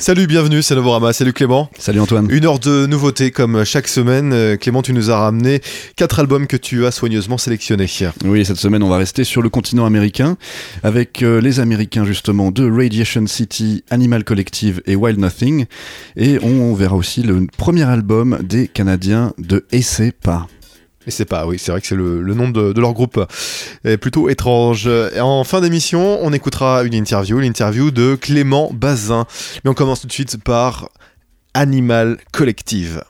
Salut, bienvenue, c'est Novorama, salut Clément. Salut Antoine. Une heure de nouveautés comme chaque semaine. Euh, Clément, tu nous as ramené quatre albums que tu as soigneusement sélectionnés. Oui, cette semaine, on va rester sur le continent américain avec euh, les Américains justement de Radiation City, Animal Collective et Wild Nothing. Et on, verra aussi le premier album des Canadiens de Essay Pas. Et c'est pas, oui, c'est vrai que c'est le, nom de, leur groupe plutôt étrange. en fin d'émission, on écoutera une interview, l'interview de Clément Bazin. Mais on commence tout de suite par Animal Collective.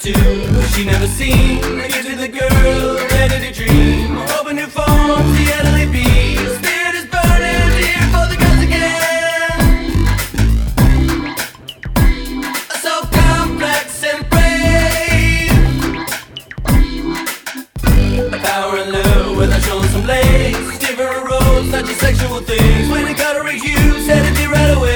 To she never seen. Give to the girl, ready to dream. Open new forms, the bee. Spirit is burning, here for the gods again. So complex and brave. Power and love without showing some legs. Different roads, not just sexual things. When it gotta reach you, set it right away.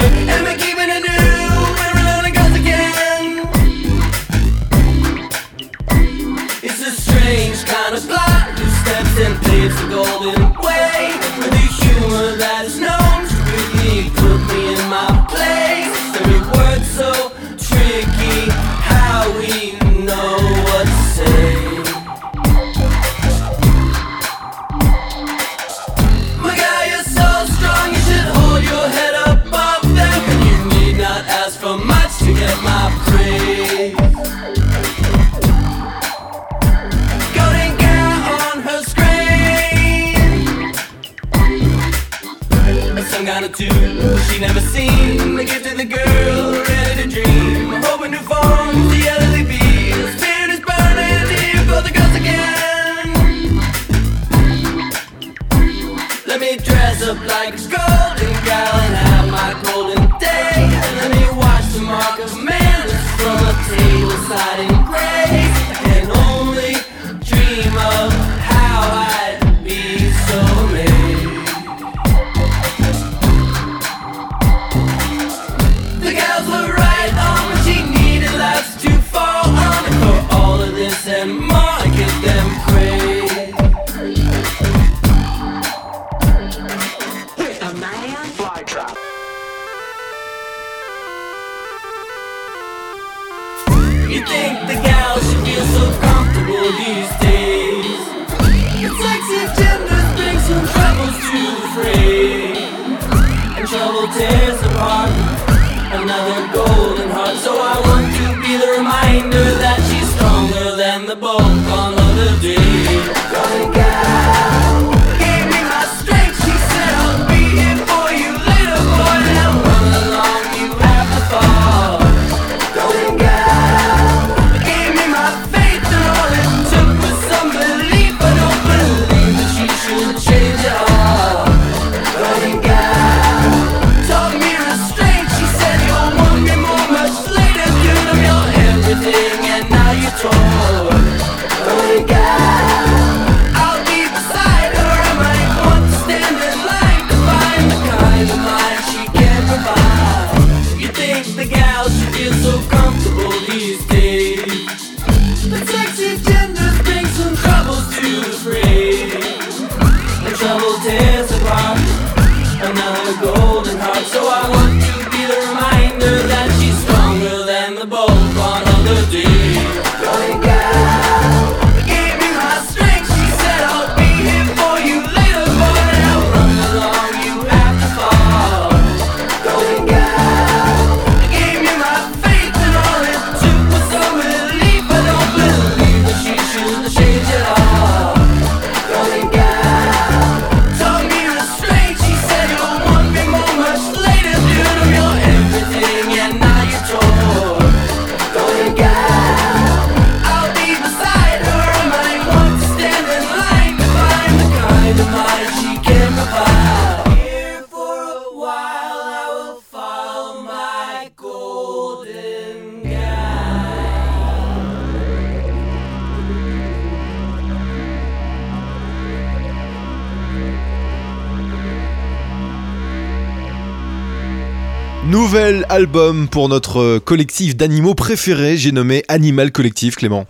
Album pour notre collectif d'animaux préférés, j'ai nommé Animal Collectif, Clément.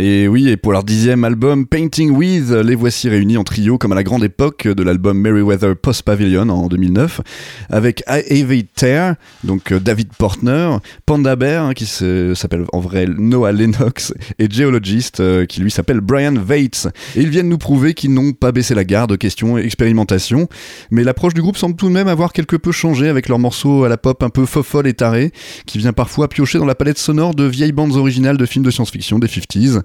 Et oui, et pour leur dixième album, Painting With, les voici réunis en trio comme à la grande époque de l'album Merryweather Post Pavilion en 2009, avec Avi Tear, donc euh, David Portner, Panda Bear, hein, qui s'appelle en vrai Noah Lennox, et Geologist, euh, qui lui s'appelle Brian Vates. Et ils viennent nous prouver qu'ils n'ont pas baissé la garde, question expérimentation, mais l'approche du groupe semble tout de même avoir quelque peu changé avec leurs morceaux à la pop un peu fofolle et taré, qui vient parfois piocher dans la palette sonore de vieilles bandes originales de films de science-fiction des 50s.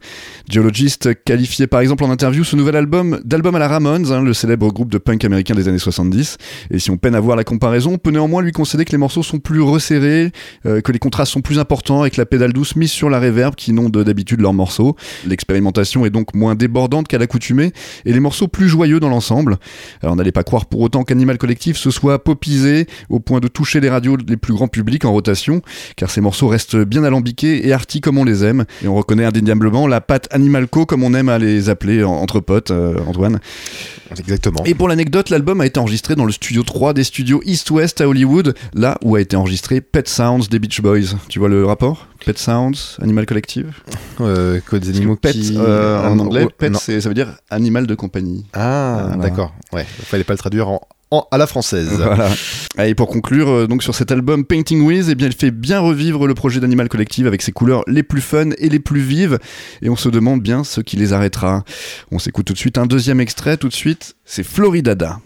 Geologist qualifiait par exemple en interview ce nouvel album d'album à la Ramones, hein, le célèbre groupe de punk américain des années 70. Et si on peine à voir la comparaison, on peut néanmoins lui concéder que les morceaux sont plus resserrés, euh, que les contrastes sont plus importants avec la pédale douce mise sur la reverb qui n'ont d'habitude leurs morceaux. L'expérimentation est donc moins débordante qu'à l'accoutumée et les morceaux plus joyeux dans l'ensemble. Alors n'allez pas croire pour autant qu'Animal Collectif se soit popisé au point de toucher les radios les plus grands publics en rotation, car ces morceaux restent bien alambiqués et artis comme on les aime, et on reconnaît indéniablement la pâte Animalco, comme on aime à les appeler entre potes, euh, Antoine. Exactement. Et pour l'anecdote, l'album a été enregistré dans le studio 3 des studios East West à Hollywood, là où a été enregistré Pet Sounds des Beach Boys. Tu vois le rapport? Pet Sounds, Animal Collective? Euh, des animaux pet, euh, en anglais, pet, ça veut dire animal de compagnie. Ah, d'accord. Ouais, il fallait pas le traduire en à la française. Voilà. Et pour conclure, euh, donc sur cet album Painting With, eh bien, il fait bien revivre le projet d'Animal Collective avec ses couleurs les plus fun et les plus vives. Et on se demande bien ce qui les arrêtera. On s'écoute tout de suite un deuxième extrait. Tout de suite, c'est Floridada.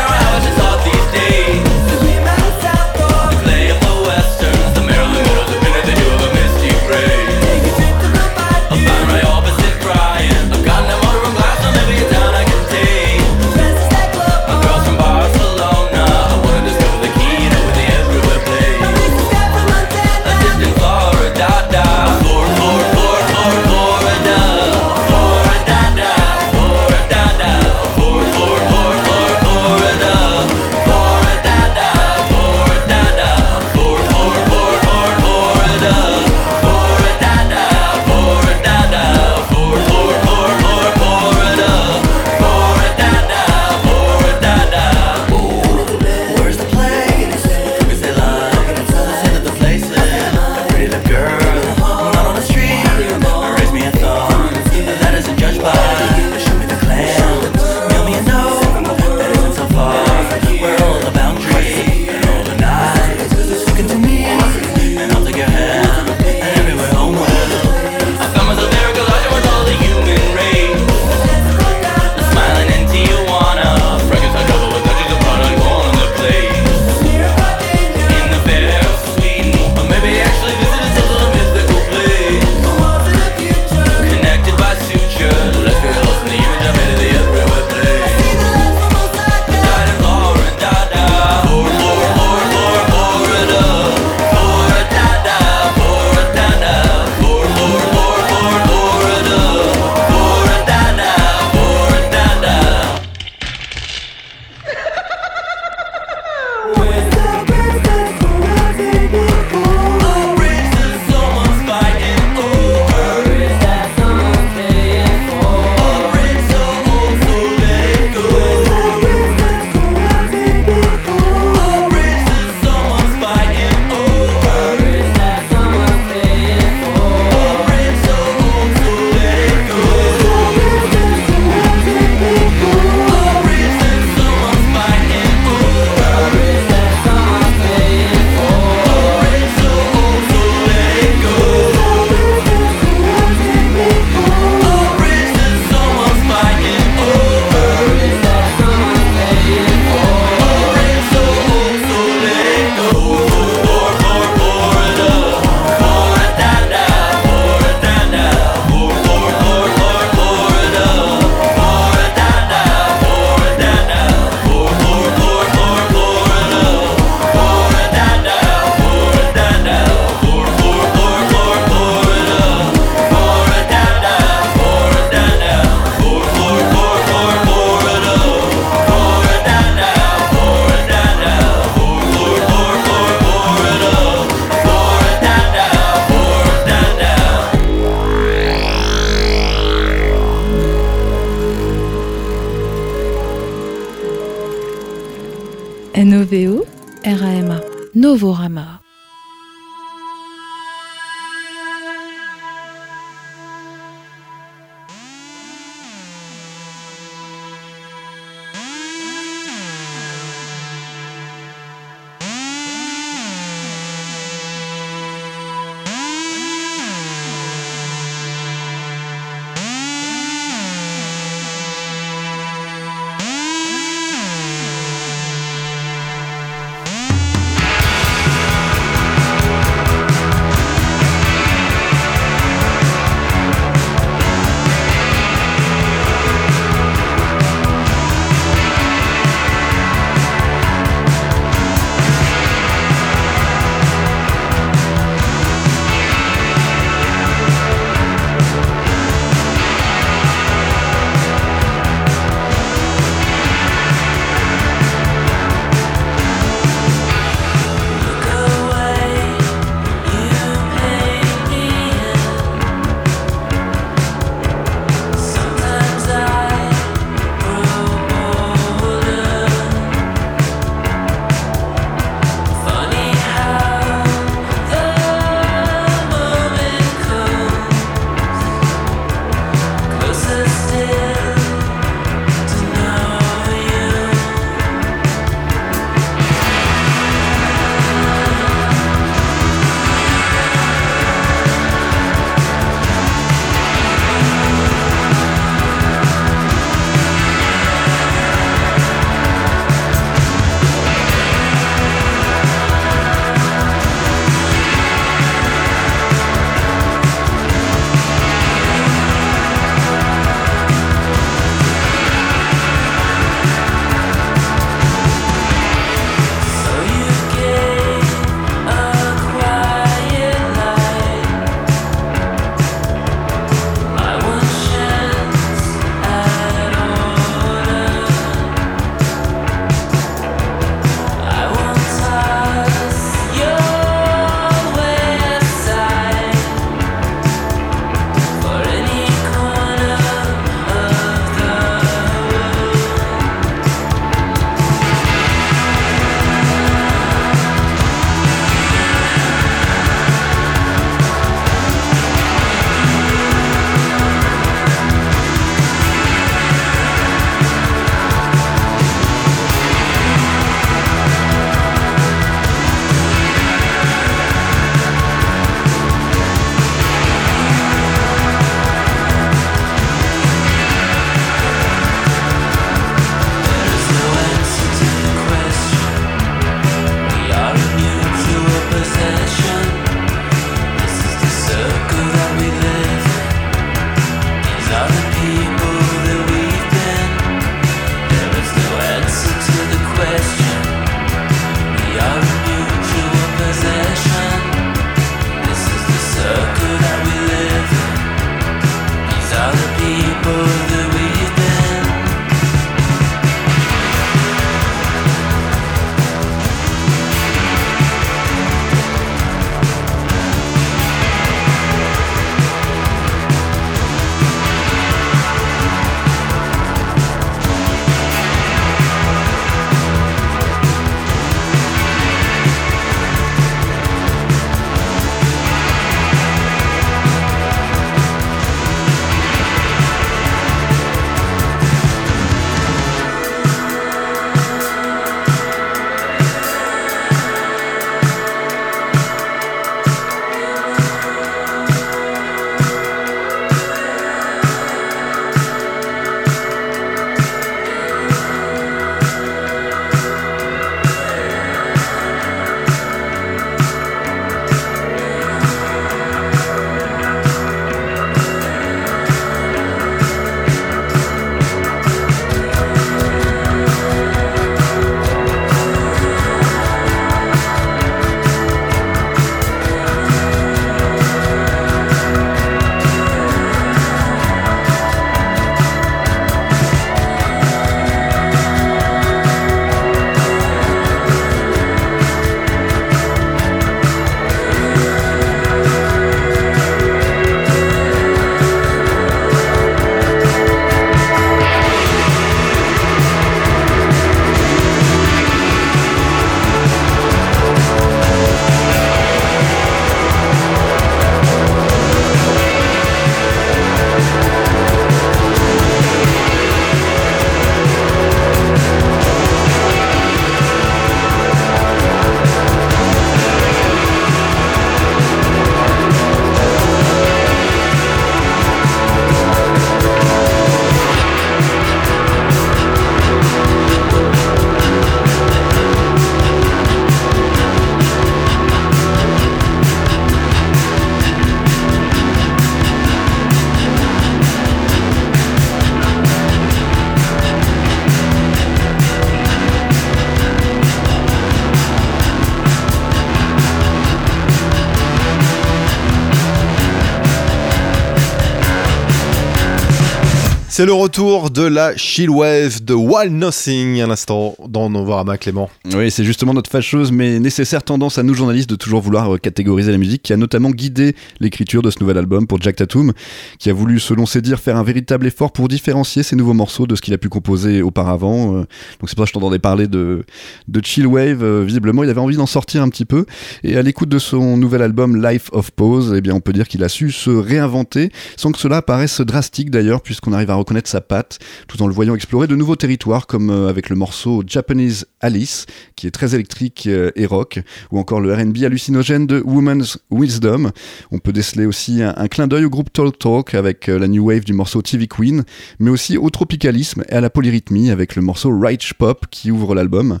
C'est le retour de la Chillwave de Wild Nothing à l'instant dans Novorama Clément. Oui, c'est justement notre fâcheuse mais nécessaire tendance à nous journalistes de toujours vouloir euh, catégoriser la musique qui a notamment guidé l'écriture de ce nouvel album pour Jack Tatum, qui a voulu, selon ses dires, faire un véritable effort pour différencier ses nouveaux morceaux de ce qu'il a pu composer auparavant. Euh. Donc c'est pour ça que je t'entendais parler de, de Chillwave. Euh, visiblement, il avait envie d'en sortir un petit peu. Et à l'écoute de son nouvel album Life of Pose, eh bien, on peut dire qu'il a su se réinventer sans que cela paraisse drastique d'ailleurs, puisqu'on arrive à reconnaître sa patte, tout en le voyant explorer de nouveaux territoires, comme euh, avec le morceau Japanese Alice, qui est très électrique euh, et rock, ou encore le RB hallucinogène de Woman's Wisdom. On peut déceler aussi un, clin d'œil au groupe Talk Talk avec euh, la new wave du morceau TV Queen, mais aussi au tropicalisme et à la polyrythmie avec le morceau Right Pop qui ouvre l'album.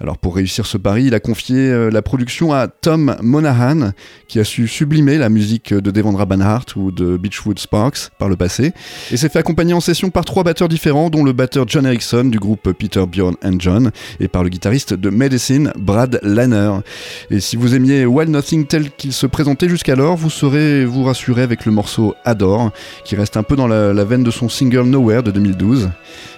Alors pour réussir ce pari, il a confié la production à Tom Monahan, qui a su sublimer la musique de Devendra Banhart ou de Beachwood Sparks par le passé, et s'est fait accompagner en par trois batteurs différents, dont le batteur John Erickson du groupe Peter Bjorn and John, et par le guitariste de Medicine, Brad Lanner. Et si vous aimiez Wild Nothing tel qu'il se présentait jusqu'alors, vous serez vous rassurer avec le morceau Adore, qui reste un peu dans la, veine de son single Nowhere de 2012.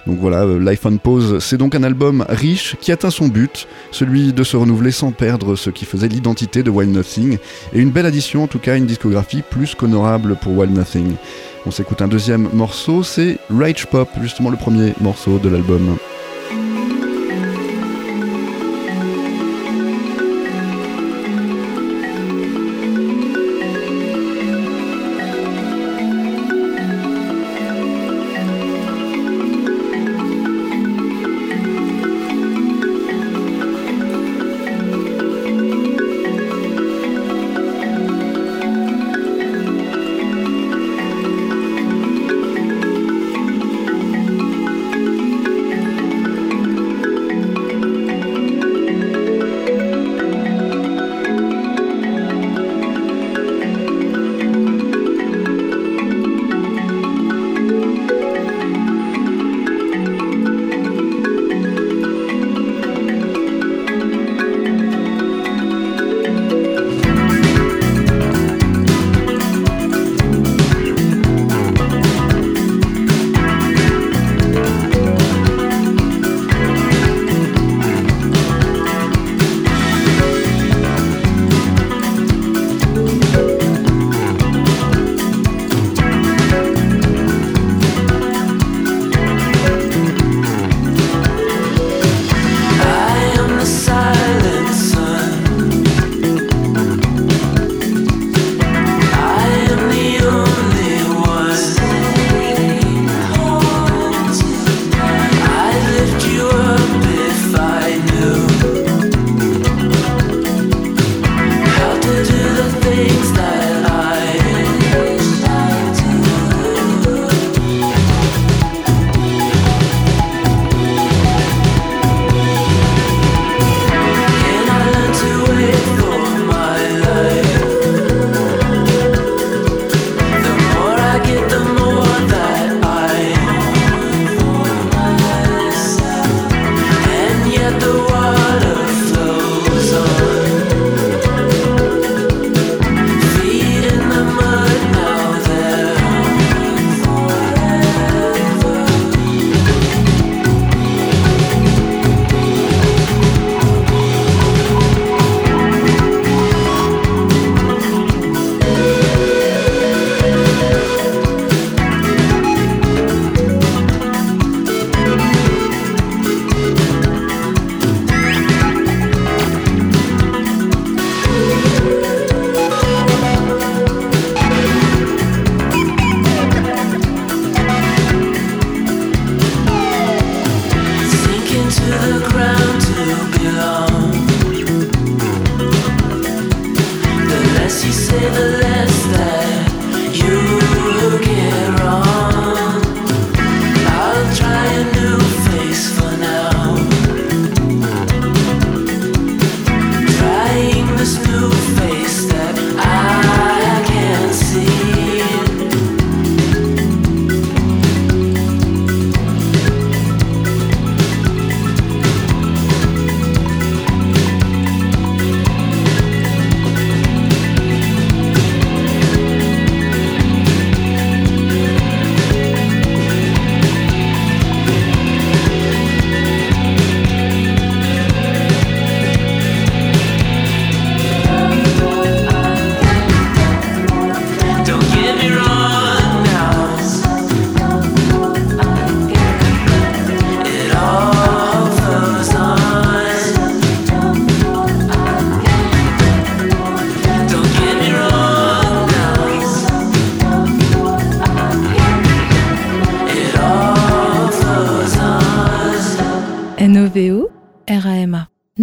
Donc voilà, euh, Life on Pause, c'est donc un album riche qui atteint son but, celui de se renouveler sans perdre ce qui faisait l'identité de Wild Nothing, et une belle addition en tout cas, une discographie plus qu'honorable pour Wild Nothing. On s'écoute un deuxième morceau, c'est Rage Pop, justement le premier morceau de l'album.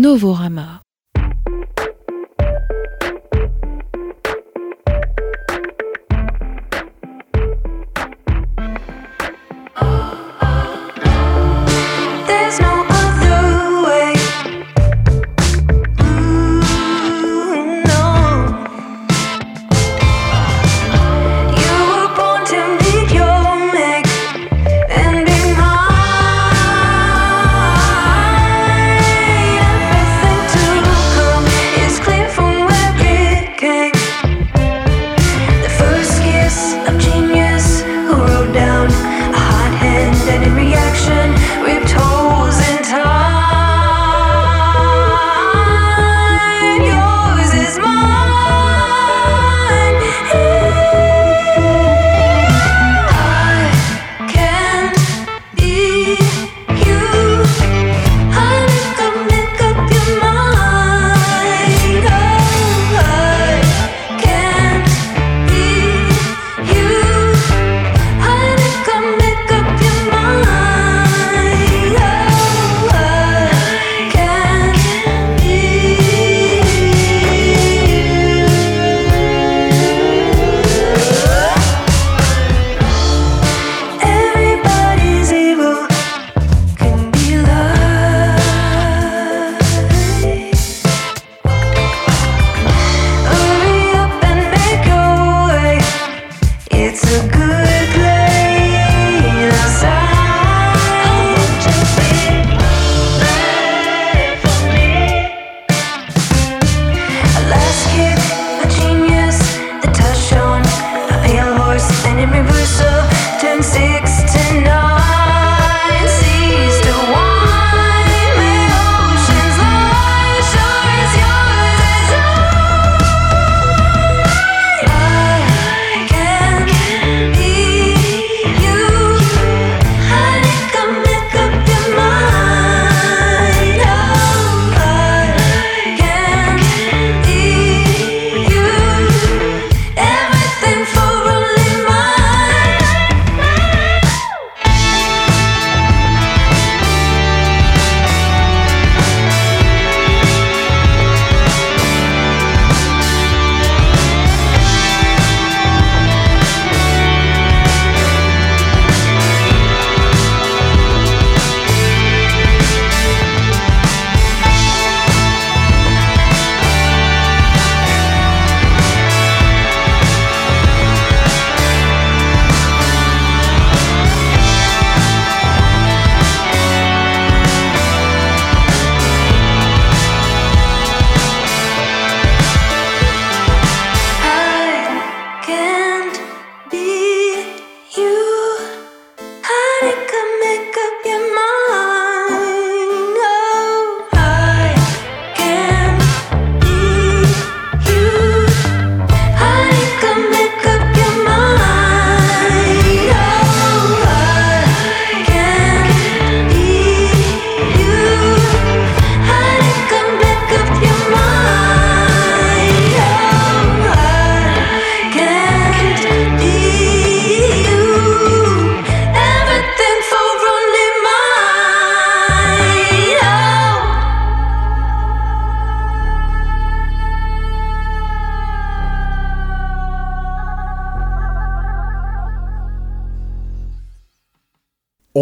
Novorama.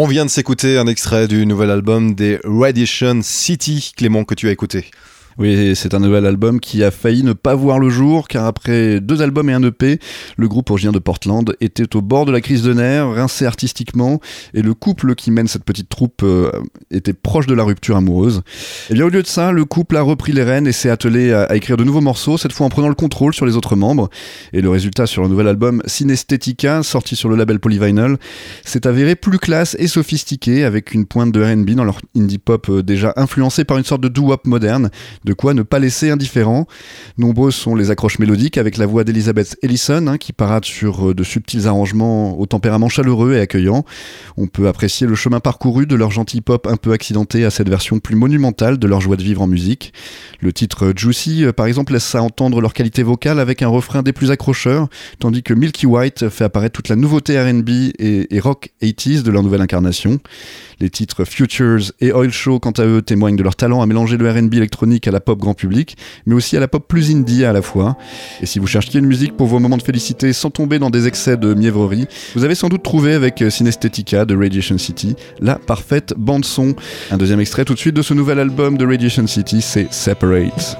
On vient de s'écouter un extrait du nouvel album des Radiation City, Clément, que tu as écouté? Oui, c'est un nouvel album qui a failli ne pas voir le jour, car après deux albums et un EP, le groupe originaire de Portland était au bord de la crise de nerfs, rincé artistiquement, et le couple qui mène cette petite troupe euh, était proche de la rupture amoureuse. Et bien au lieu de ça, le couple a repris les rênes et s'est attelé à, à écrire de nouveaux morceaux, cette fois en prenant le contrôle sur les autres membres. Et le résultat sur le nouvel album Synesthetica, sorti sur le label Polyvinyl, s'est avéré plus classe et sophistiqué, avec une pointe de R&B dans leur indie pop euh, déjà influencé par une sorte de doo-wop moderne, De quoi ne pas laisser indifférent. Nombreuses sont les accroches mélodiques avec la voix d'Elizabeth Ellison, hein, qui parade sur euh, de subtils arrangements au tempérament chaleureux et accueillant. On peut apprécier le chemin parcouru de leur gentil pop un peu accidenté à cette version plus monumentale de leur joie de vivre en musique. Le titre Juicy, euh, par exemple, laisse à entendre leur qualité vocale avec un refrain des plus accrocheurs, tandis que Milky White fait apparaître toute la nouveauté RB et, et rock 80s de leur nouvelle incarnation. Les titres Futures et Oil Show, quant à eux, témoignent de leur talent à mélanger le RB électronique à la pop grand public, mais aussi à la pop plus indie à la fois. Et si vous cherchiez une musique pour vos moments de félicité sans tomber dans des excès de mièvrerie, vous avez sans doute trouvé avec Synesthetica de Radiation City la parfaite bande-son. Un deuxième extrait tout de suite de ce nouvel album de Radiation City, c'est Separate.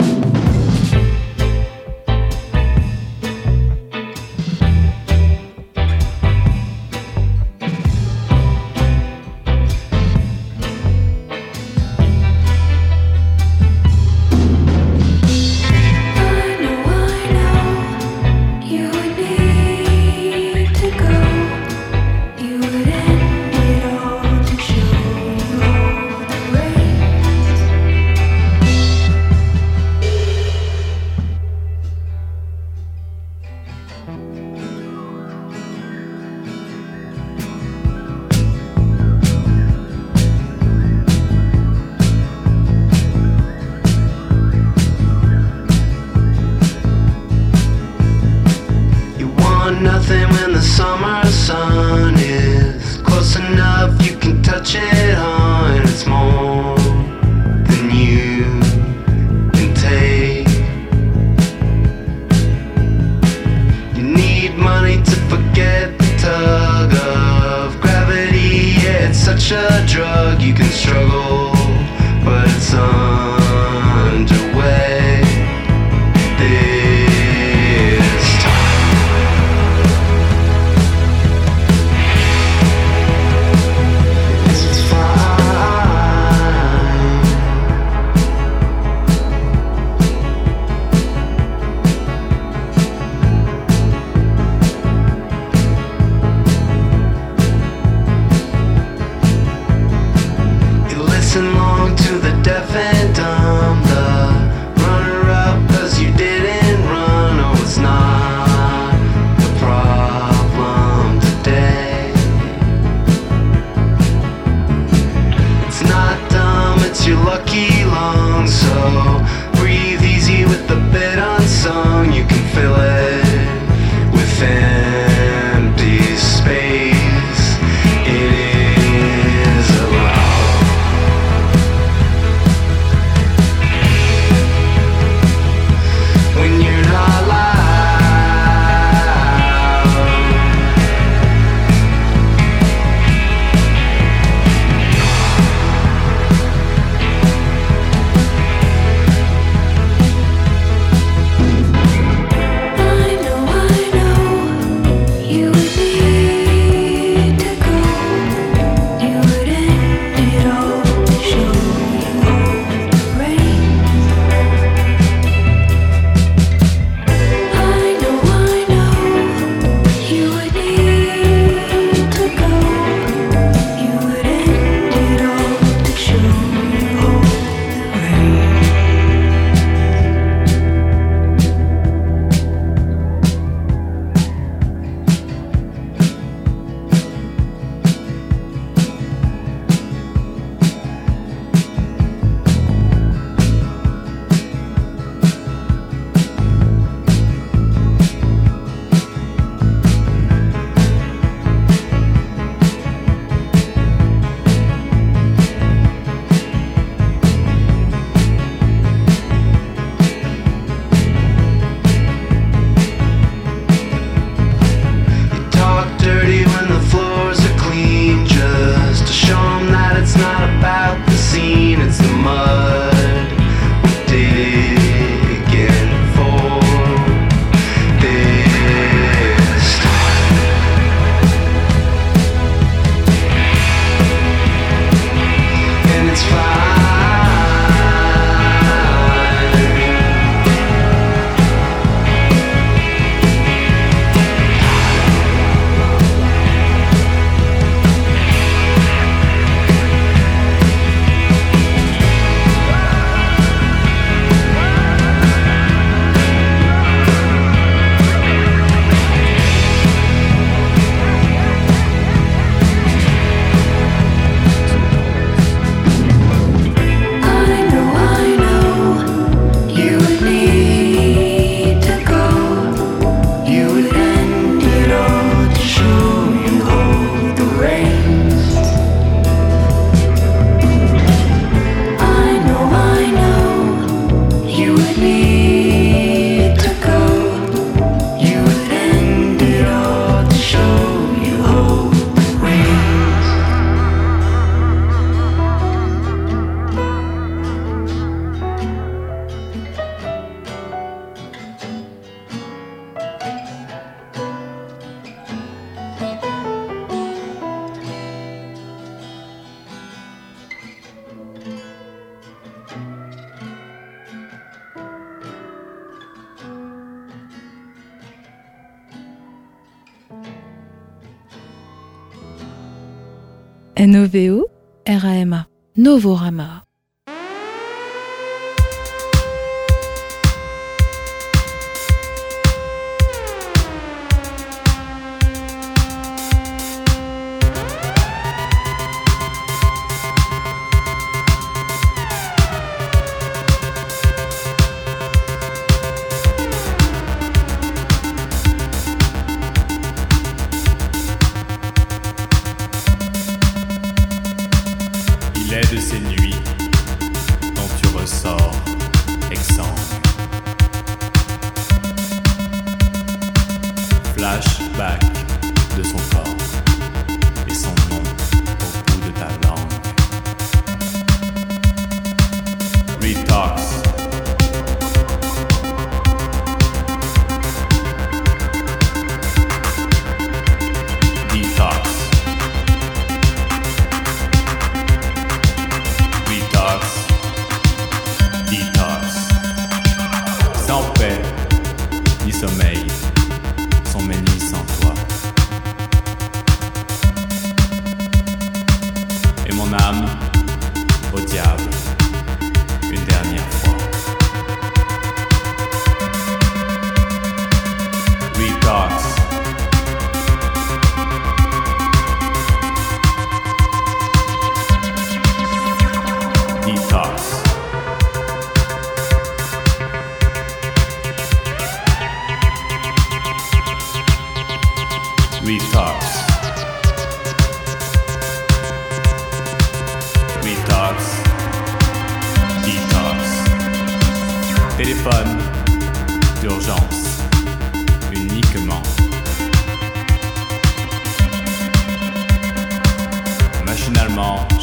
N-O-V-O-R-A-M-A.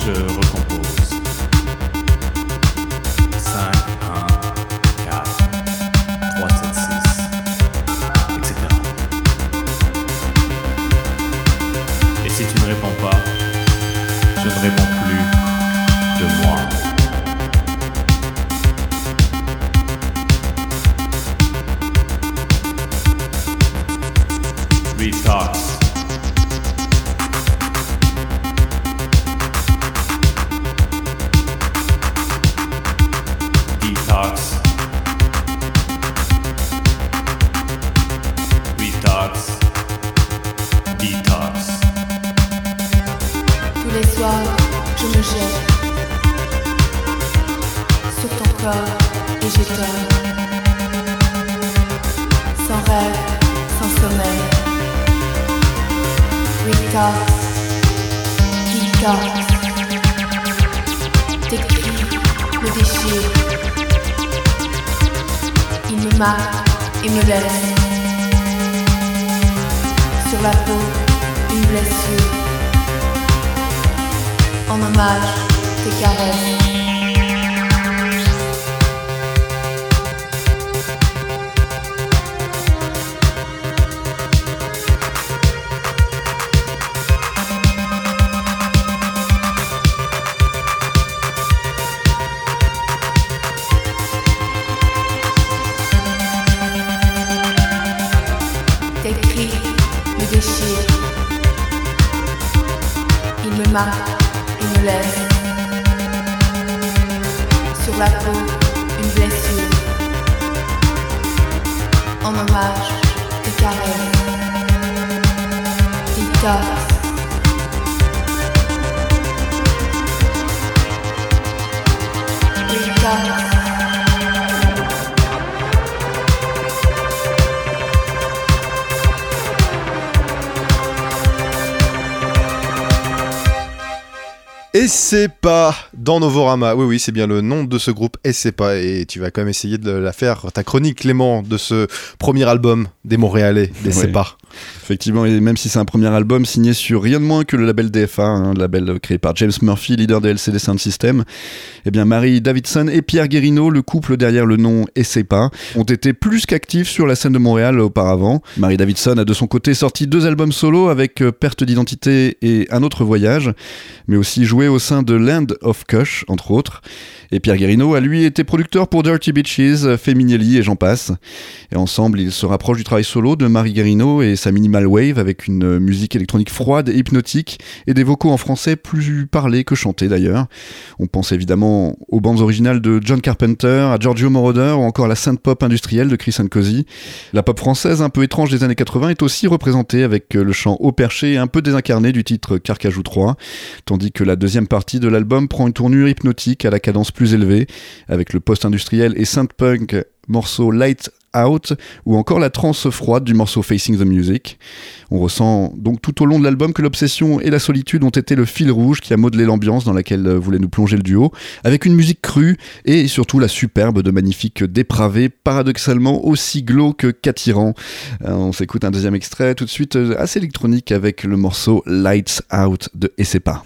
Machinalement, la peau une blessure. En hommage, tes caresses. Detox. Detox. Et c'est pas dans Novorama. Oui, oui, c'est bien le nom de ce groupe. Et c'est pas. Et tu vas quand même essayer de la faire, ta chronique, Clément, de ce premier album des Montréalais, des. Sépas. Effectivement, et même si c'est un premier album signé sur rien de moins que le label DFA, un label créé par James Murphy, leader de LCD Sound System, eh bien Marie Davidson et Pierre Guérino, le couple derrière le nom Essepa, ont été plus qu'actifs sur la scène de Montréal auparavant. Marie Davidson a de son côté sorti deux albums solo avec euh, Perte d'identité et Un autre voyage, mais aussi joué au sein de Land of Entre autres. Et Pierre Guérino a lui été producteur pour Dirty Beaches, Feminelli et j'en passe. Et ensemble, ils se rapprochent du travail solo de Marie Guérino et sa minimal wave avec une musique électronique froide et hypnotique et des vocaux en français plus parlés que chantés d'ailleurs. On pense évidemment aux bandes originales de John Carpenter, à Giorgio Moroder ou encore à la synth pop industrielle de Chris Cozy. La pop française un peu étrange des années 80 est aussi représentée avec le chant haut perché un peu désincarné du titre Carcajou 3, tandis que la deuxième partie de l'album prend une tournure hypnotique à la cadence plus élevée avec le post-industriel et synth punk morceau Light Out ou encore la trance froide du morceau Facing the Music. On ressent donc tout au long de l'album que l'obsession et la solitude ont été le fil rouge qui a modelé l'ambiance dans laquelle euh, voulait nous plonger le duo, avec une musique crue et surtout la superbe de magnifiques dépravés, paradoxalement aussi glauques qu'attirants. Euh, on s'écoute un deuxième extrait tout de suite euh, assez électronique avec le morceau Lights Out de Essepa.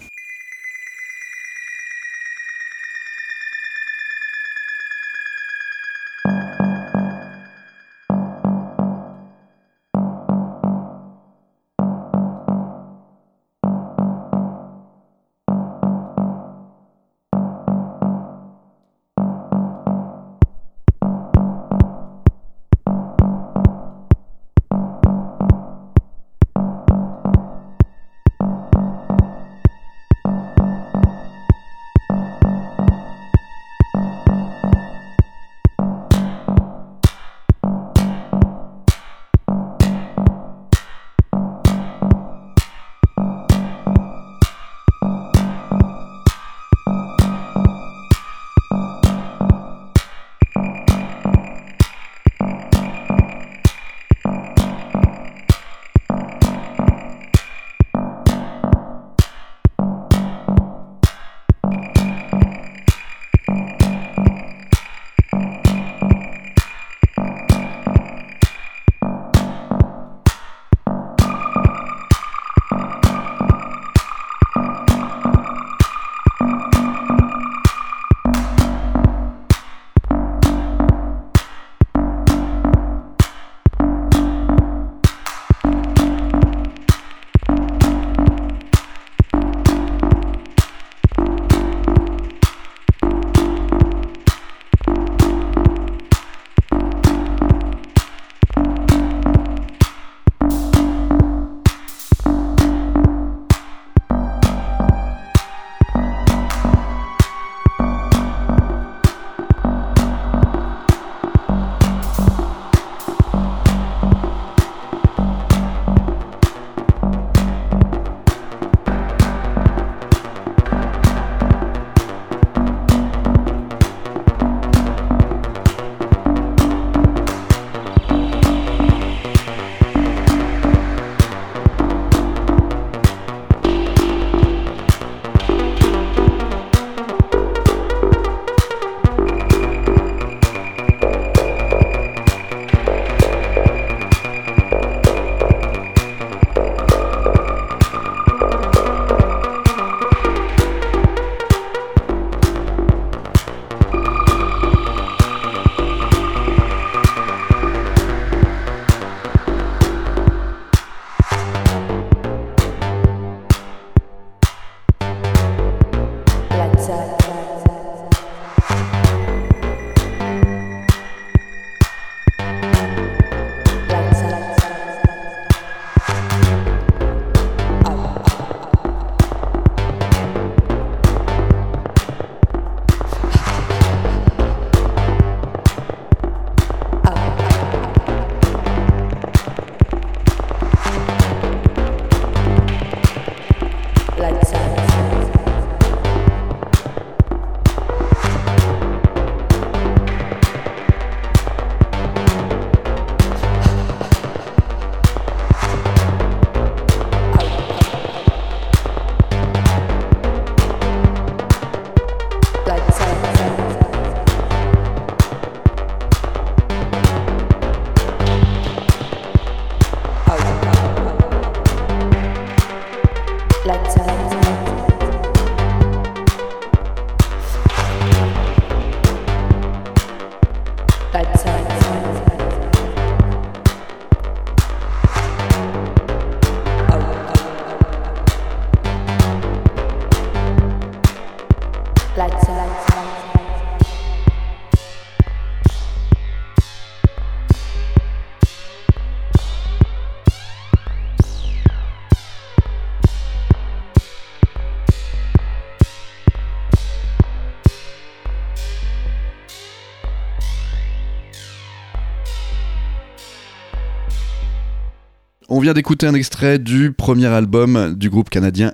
On vient d'écouter un extrait du premier album du groupe canadien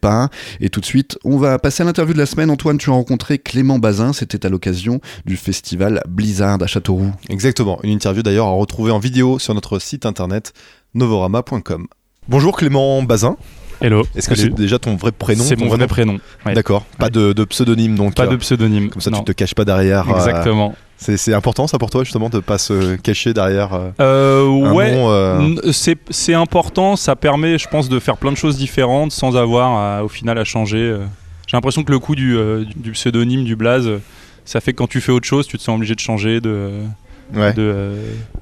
pas. Et tout de suite, on va passer à l'interview de la semaine. Antoine, tu as rencontré Clément Bazin. C'était à l'occasion du festival Blizzard à Châteauroux. Exactement, une interview d'ailleurs à retrouver en vidéo sur notre site internet novorama.com. Bonjour Clément Bazin, Hello. est-ce que c'est déjà ton vrai prénom C'est mon vrai prénom. ouais. D'accord, pas de, de pseudonyme donc. Pas de pseudonyme. Comme ça non. tu te caches pas derrière. euh, Exactement. C'est important ça pour toi justement de pas se cacher derrière euh, Euh, un ouais. nom. euh, C'est important, ça permet, je pense, de faire plein de choses différentes sans avoir à- au final à changer. euh. J'ai l'impression que le coup du, pseudonyme, du blaze, ça fait que quand tu fais autre chose, tu te sens obligé de changer de, ouais. de,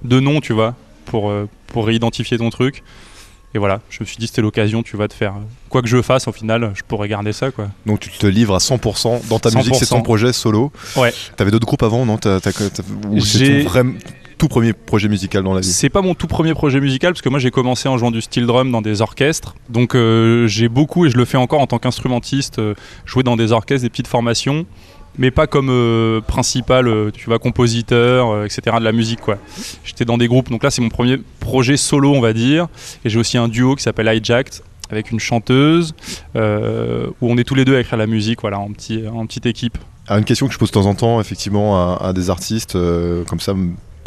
de nom, tu vois, pour, pour réidentifier ton truc. Et voilà, je me suis dit c'était l'occasion, tu vois, de faire euh, quoi que je fasse, au final, je pourrais garder ça, quoi. Donc tu te livres à 100% dans ta musique, c'est ton 100%. projet solo. Ouais. T'avais d'autres groupes avant, non? T'as- t'as- t'as- Ou c'est J'ai- ton vrai tout premier projet musical dans la vie? C'est pas mon tout premier projet musical parce que moi j'ai commencé en jouant du steel drum dans des orchestres. Donc euh, j'ai beaucoup et je le fais encore en tant qu'instrumentiste, euh, jouer dans des orchestres, des petites formations, mais pas comme euh, principal, euh, tu vois, compositeur, euh, etc. de la musique quoi. J'étais dans des groupes. Donc là c'est mon premier projet solo on va dire. Et j'ai aussi un duo qui s'appelle Hijacked avec une chanteuse où on est tous les deux à écrire la musique, voilà, en, petit, en petite équipe. Alors, une question que je pose de temps en temps, effectivement, à, des artistes comme ça,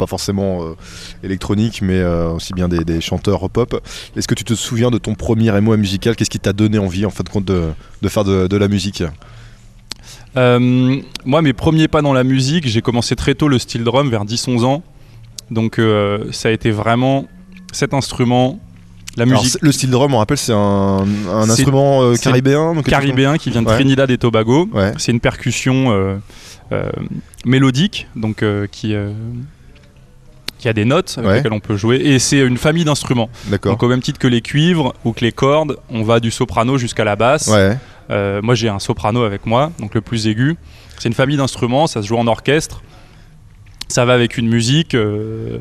pas forcément euh, électroniques, mais aussi bien des, chanteurs pop. Est-ce que tu te souviens de ton premier émoi musical? Qu'est-ce qui t'a donné envie, en fin de compte, de, faire de, la musique? Moi, mes premiers pas dans la musique, j'ai commencé très tôt le steel drum, vers 10-11 ans. Donc, euh, ça a été vraiment cet instrument, la musique Le style drum, on rappelle, c'est un, instrument euh, caribéen donc caribéen qui vient de Ouais. Trinidad et Tobago. Ouais. C'est une percussion euh, euh, mélodique, donc euh, qui, euh, qui a des notes avec Ouais. lesquelles on peut jouer. Et c'est une famille d'instruments. D'accord. Donc, au même titre que les cuivres ou que les cordes, on va du soprano jusqu'à la basse. Euh, moi, j'ai un soprano avec moi, donc le plus aigu. C'est une famille d'instruments, ça se joue en orchestre. Ça va avec une musique euh,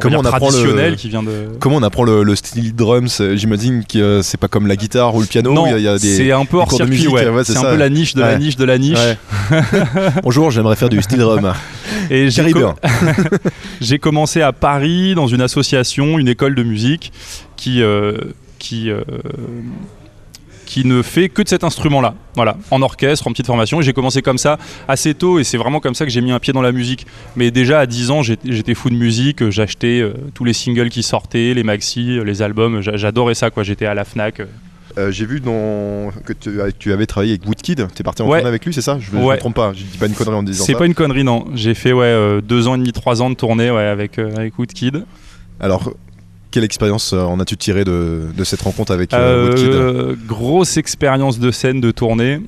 Comment on le- traditionnelle qui vient de. Comment on apprend le, le style drum c'est- J'imagine que euh, c'est pas comme la guitare ou le piano. non, il y a- il y a des... c'est un peu hors circuit, musique, ouais. ouais, c'est un ça. peu la niche de Ouais. la niche de la niche. Bonjour, j'aimerais faire du style drum. Et j'ai, j'ai commencé à Paris dans une association, une école de musique qui euh, qui qui ne fait que de cet instrument-là, voilà, en orchestre, en petite formation. J'ai commencé comme ça assez tôt, et c'est vraiment comme ça que j'ai mis un pied dans la musique. Mais déjà à 10 ans, j'étais, fou de musique, j'achetais euh, tous les singles qui sortaient, les maxi, euh, les albums, j'a- j'adorais ça, quoi. J'étais à la Fnac. euh. Euh, J'ai vu dans... que tu, avais travaillé avec Woodkid. T'es parti en Ouais. tournée avec lui, c'est ça? Je ne Ouais. me trompe pas. Je dis pas une connerie en disant C'est pas une connerie, non. J'ai fait ouais deux ans et demi, trois ans de tournée ouais, avec avec Woodkid. Alors, quelle expérience euh, en as-tu tiré de, de cette rencontre avec euh, Woodkid? Euh, grosse expérience de scène, de tournée.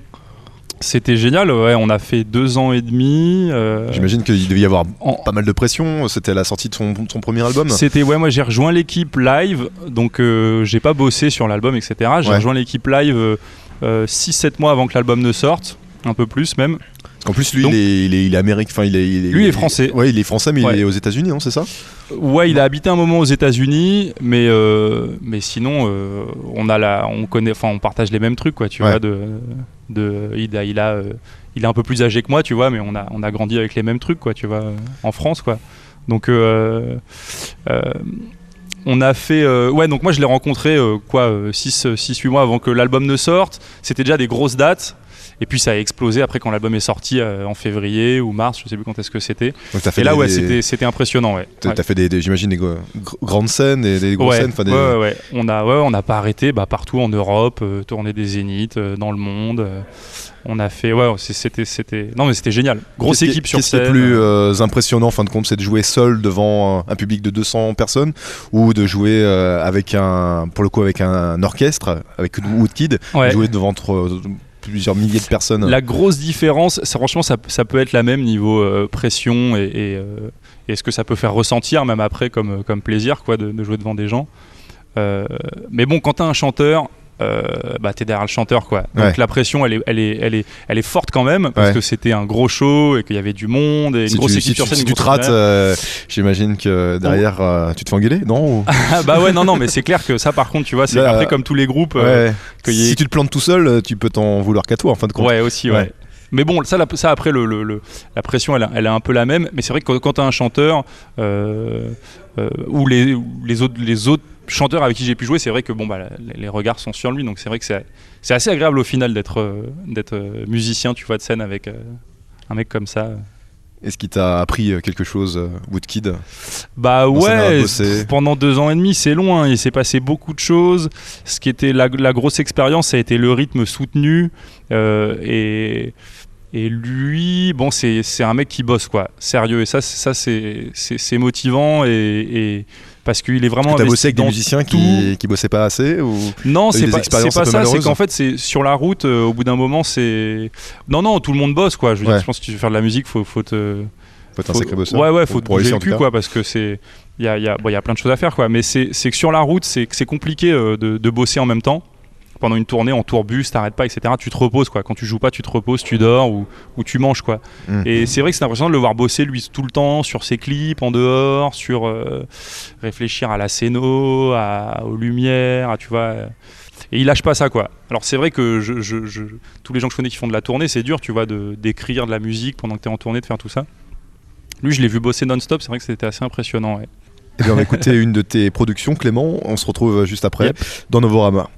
C'était génial, ouais, on a fait deux ans et demi. euh, J'imagine qu'il devait y avoir en- pas mal de pression. C'était la sortie de son, son premier album. C'était ouais, moi j'ai rejoint l'équipe live, donc euh, j'ai pas bossé sur l'album, etc. J'ai Ouais. rejoint l'équipe live 6-7 mois avant que l'album ne sorte, un peu plus même. Parce qu'en plus, lui, Donc- il, est, il, est, il est américain. Enfin, il est, il est- Lui est français. Ouais, il est français, mais Ouais. il est aux États-Unis, non C'est ça? Ouais, il a habité un moment aux États-Unis, mais euh, mais sinon euh, on a la, on connaît, enfin on partage les mêmes trucs quoi, tu Ouais. vois. De, de, il a, il a, euh, il est un peu plus âgé que moi, tu vois, mais on a, on a grandi avec les mêmes trucs quoi, tu vois, en France quoi. Donc on a fait, euh, ouais, donc moi je l'ai rencontré euh, quoi, 6 8 mois avant que l'album ne sorte. C'était déjà des grosses dates. Et puis ça a explosé après quand l'album est sorti euh, en février ou mars, je sais plus quand est-ce que c'était. Et là des- ouais, des- c'était impressionnant ouais. T'as Ouais. fait des, des- j'imagine, des gr- gr- grandes scènes et des grosses ouais, scènes. des- ouais, ouais, ouais. On a, on n'a pas arrêté bah, partout en Europe, euh, tourner des zéniths euh, dans le monde. euh, on a fait, ouais, c'était, c'était, non mais c'était génial. Grosse équipe sur Qu'est-ce qui est scène. plus impressionnant en fin de compte, c'est de jouer seul devant un, public de 200 personnes ou de jouer avec un, pour le coup, avec un, orchestre, avec Woodkid, jouer devant plusieurs milliers de personnes. La grosse différence, franchement, ça, peut être la même niveau euh, pression et, et, euh, que ça peut faire ressentir même après comme, comme plaisir quoi, de, de jouer devant des gens. Euh, mais bon, quand t'as un chanteur, euh, bah t'es derrière le chanteur quoi. Donc Ouais. la pression, elle est, elle est, elle est, elle est forte quand même parce Ouais. que c'était un gros show et qu'il y avait du monde et une si grosse tu, équipe si sur scène. si tu rates, euh, j'imagine que derrière, euh, tu te fais engueuler, non ou- Ah bah ouais, non, non, mais c'est clair que ça, par contre, tu vois, c'est Là, après comme tous les groupes. Ouais. qu'il y ait- Si tu te plantes tout seul, tu peux t'en vouloir qu'à toi en fin de compte. ouais, aussi, ouais. Mais bon, ça, la- ça après, le, le- le- la pression, elle, est- elle est un peu la même. Mais c'est vrai que quand, quand tu as un chanteur euh, euh, ou les, les, autres, les autres chanteurs avec qui j'ai pu jouer, c'est vrai que bon, bah, les, regards sont sur lui, donc c'est vrai que c'est assez agréable au final d'être euh, euh, musicien, tu vois, de scène avec euh, un mec comme ça. Est-ce qu'il t'a appris quelque chose, Woodkid? Bah ouais, pendant deux ans et demi, c'est long. hein, Il s'est passé beaucoup de choses. Ce qui était la, la grosse expérience, ça a été le rythme soutenu. euh, et, et lui, bon, c'est un mec qui bosse, quoi. Sérieux. Et ça, c'est- ça c'est motivant. Et, et- parce qu'il est vraiment. T'as investi bossé avec des musiciens tout. qui, qui bossaient pas assez ou... Non, c'est pas, ça. C'est qu'en fait, c'est sur la route. euh, au bout d'un moment, c'est. Non, non, tout le monde bosse, quoi. Je, veux dire, je pense que si tu veux faire de la musique, faut, faut te. Faut être un sacré bosseur. Ouais, ouais, faut te bouger le cul, quoi, parce que c'est. Il y a, y, a, bon, y a plein de choses à faire, quoi. Mais c'est que sur la route, c'est compliqué euh, de, de bosser en même temps. Pendant une tournée, en tourbus, t'arrêtes pas, etc. Tu te reposes, quoi. Quand tu joues pas, tu te reposes, tu dors ou, ou tu manges, quoi. Mm. Et c'est vrai que c'est impressionnant de le voir bosser, lui, tout le temps, sur ses clips, en dehors, sur euh, réfléchir à la scéno, à, aux lumières, à, tu vois. euh, Et il lâche pas ça, quoi. Alors c'est vrai que je, je- je- tous les gens que je connais qui font de la tournée, c'est dur, tu vois, de- d'écrire de la musique pendant que tu es en tournée, de faire tout ça. Lui, je l'ai vu bosser non-stop, c'est vrai que c'était assez impressionnant. ouais. Eh bien, on va écouter une de tes productions, Clément. On se retrouve juste après Yep. dans Novorama.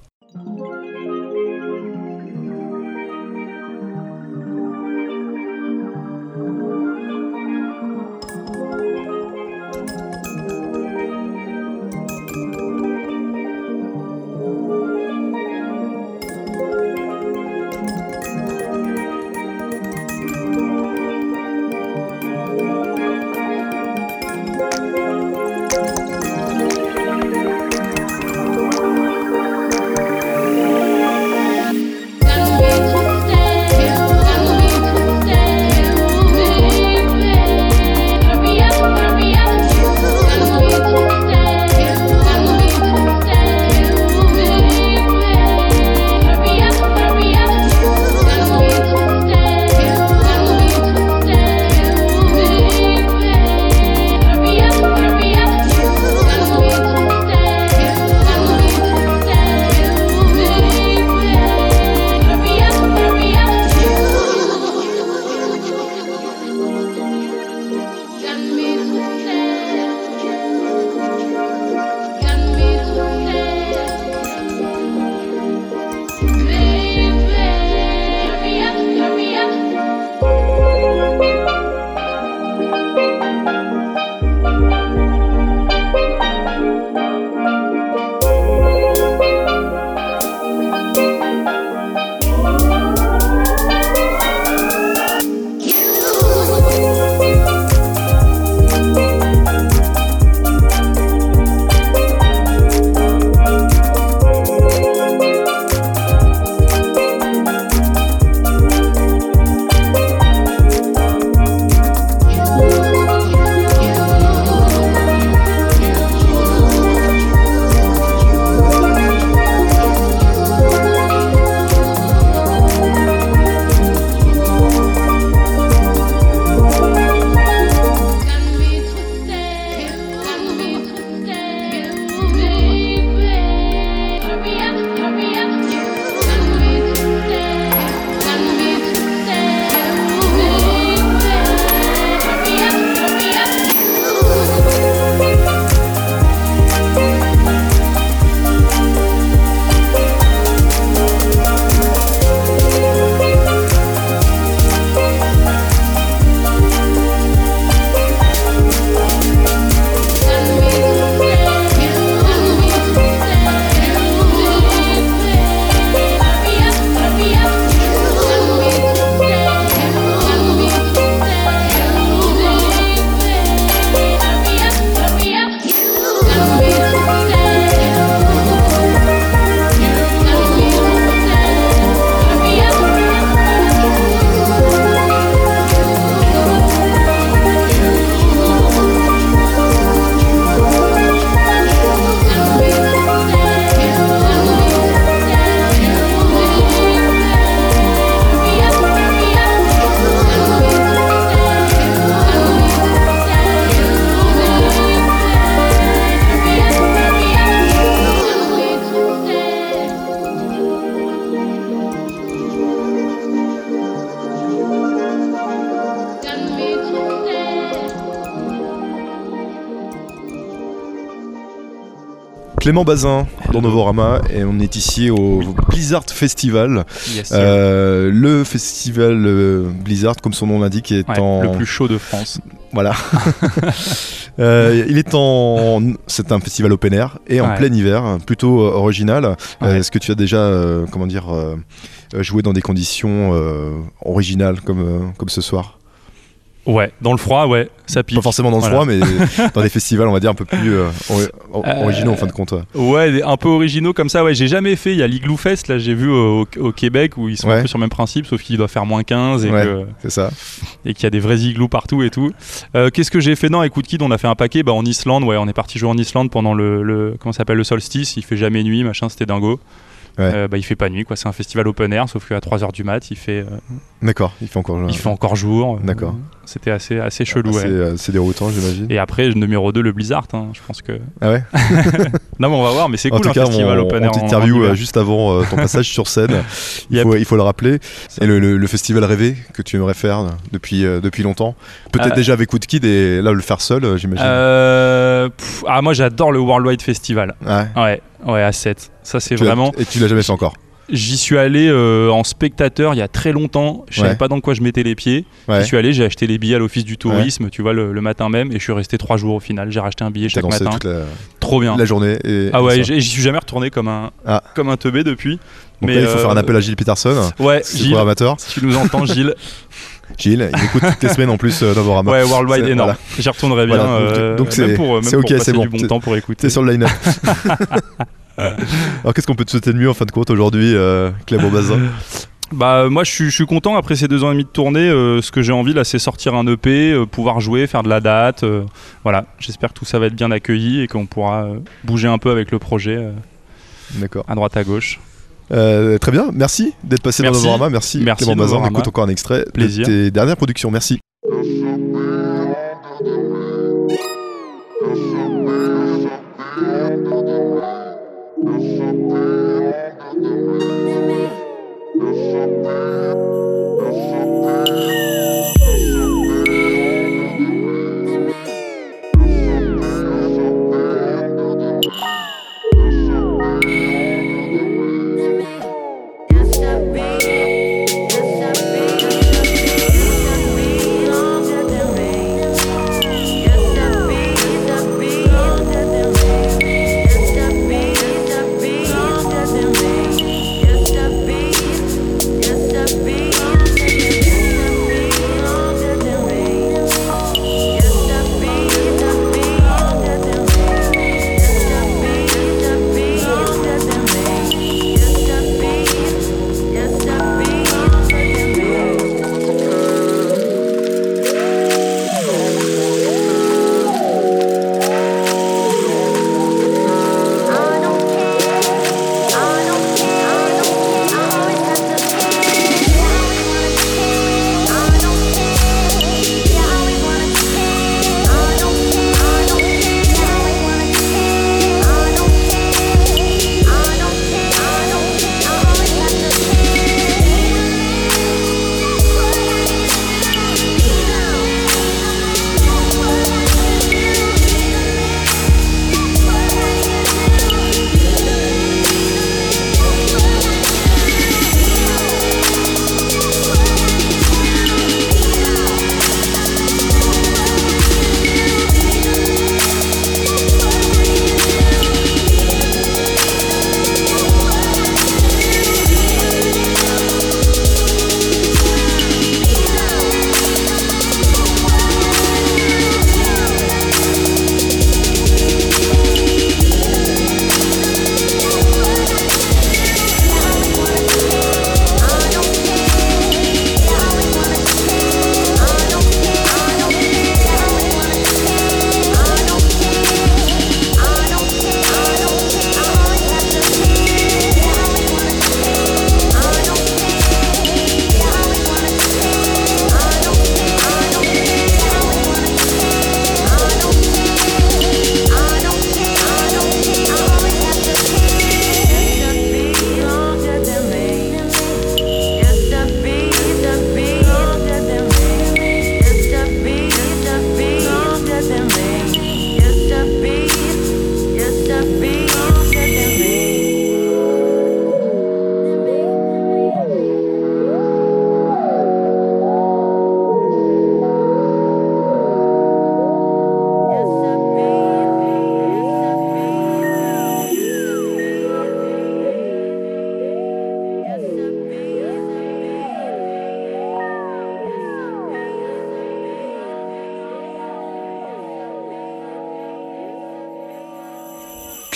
Clément Bazin dans Novorama et on est ici au Blizzard Festival. Yes. Euh, le festival euh, Blizzard, comme son nom l'indique, est Ouais, en Le plus chaud de France. voilà. Euh, il est en, c'est un festival open air et en Ouais. plein hiver, plutôt original. Ouais. Est-ce que tu as déjà, comment dire, joué dans des conditions originales comme comme ce soir? Ouais, dans le froid, ouais, ça pique. Pas forcément dans le Voilà. froid, mais dans des festivals, on va dire un peu plus euh, ori- Euh, originaux en fin de compte. ouais. Un peu originaux comme ça, ouais, j'ai jamais fait. Il y a l'Igloo Fest, là, j'ai vu au, au Québec où ils sont Ouais. un peu sur le même principe, sauf qu'il doit faire moins 15 et Ouais. que- C'est ça. et qu'il y a des vrais igloos partout et tout. Euh, Qu'est-ce que j'ai fait? Non, écoute, Kid, on a fait un paquet bah, en Islande. Ouais, on est parti jouer en Islande pendant le, le comment s'appelle le solstice. Il fait jamais nuit, machin, c'était dingo. Ouais. Euh, bah, il fait pas nuit, quoi. C'est un festival open air, sauf qu'à 3h du mat, il fait, euh, D'accord. Il fait encore. il fait encore jour. D'accord. C'était assez, assez chelou, C'est ouais. euh, déroutant, j'imagine. Et après, numéro 2, le Blizzard. hein, je pense que. Ah ouais. Non, mais on va voir, mais c'est En cool tout un cas, festival on, open on air. en- t'interview en euh, juste avant euh, ton passage sur scène. Il, Yep. faut, il faut le rappeler. Et le, le- le festival rêvé que tu aimerais faire depuis, euh, depuis longtemps. Peut-être Euh, déjà avec Woodkid et là le faire seul, euh, j'imagine. Ah, moi, j'adore le Worldwide Festival. Ouais. Ouais, ouais, à 7. Ça, c'est vraiment. Et tu l'as jamais fait encore. J'y suis allé euh, en spectateur il y a très longtemps. Je savais Ouais. pas dans quoi je mettais les pieds. Ouais. J'y suis allé, j'ai acheté les billets à l'office du tourisme, tu vois, le, le matin même, et je suis resté trois jours au final. J'ai racheté un billet chaque matin. toute la, Trop bien. la journée. Et, Ah ouais, j'y suis jamais retourné comme un, Ah. comme un teubé depuis. Donc mais, là, il faut euh, faire un appel à Gilles Peterson, Ouais, c'est le Gilles, programmateur. si tu nous entends, Gilles. Gilles, il écoute toutes les semaines en plus euh, Novorama. Ouais, Worldwide énorme. voilà. J'y retournerai bien. Voilà, donc- euh, c'est- pour, même c'est pour ok, c'est bon. du bon C'est- temps pour écouter. C'est sur le line-up. Alors qu'est-ce qu'on peut te souhaiter de mieux en fin de compte aujourd'hui, euh, Clément Bazin Bah moi je suis, je suis content après ces deux ans et demi de tournée. euh, ce que j'ai envie là c'est sortir un EP, euh, pouvoir jouer, faire de la date. euh, voilà, j'espère que tout ça va être bien accueilli et qu'on pourra euh, bouger un peu avec le projet euh, D'accord. à droite à gauche. Euh, très bien, merci d'être passé Merci. dans Novorama. Merci, Merci, Clément Bazin. On écoute encore un extrait Plaisir. de tes dernières productions. Merci.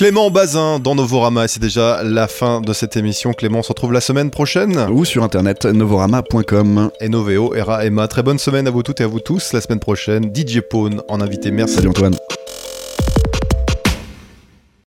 Clément Bazin dans Novorama. C'est déjà la fin de cette émission. Clément, on se retrouve la semaine prochaine. Ou sur internet novorama.com. Et Noveo, Era, Emma. Très bonne semaine à vous toutes et à vous tous. La semaine prochaine, DJ Pone en invité. Merci. Salut Antoine.